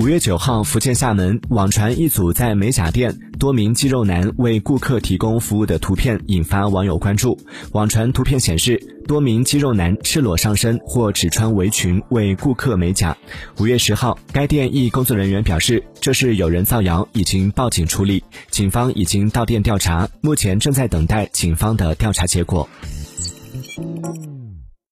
五月九号福建厦门网传一组在美甲店多名肌肉男为顾客提供服务的图片引发网友关注。网传图片显示多名肌肉男赤裸上身或只穿围裙为顾客美甲。五月十号该店一工作人员表示这是有人造谣已经报警处理。警方已经到店调查目前正在等待警方的调查结果。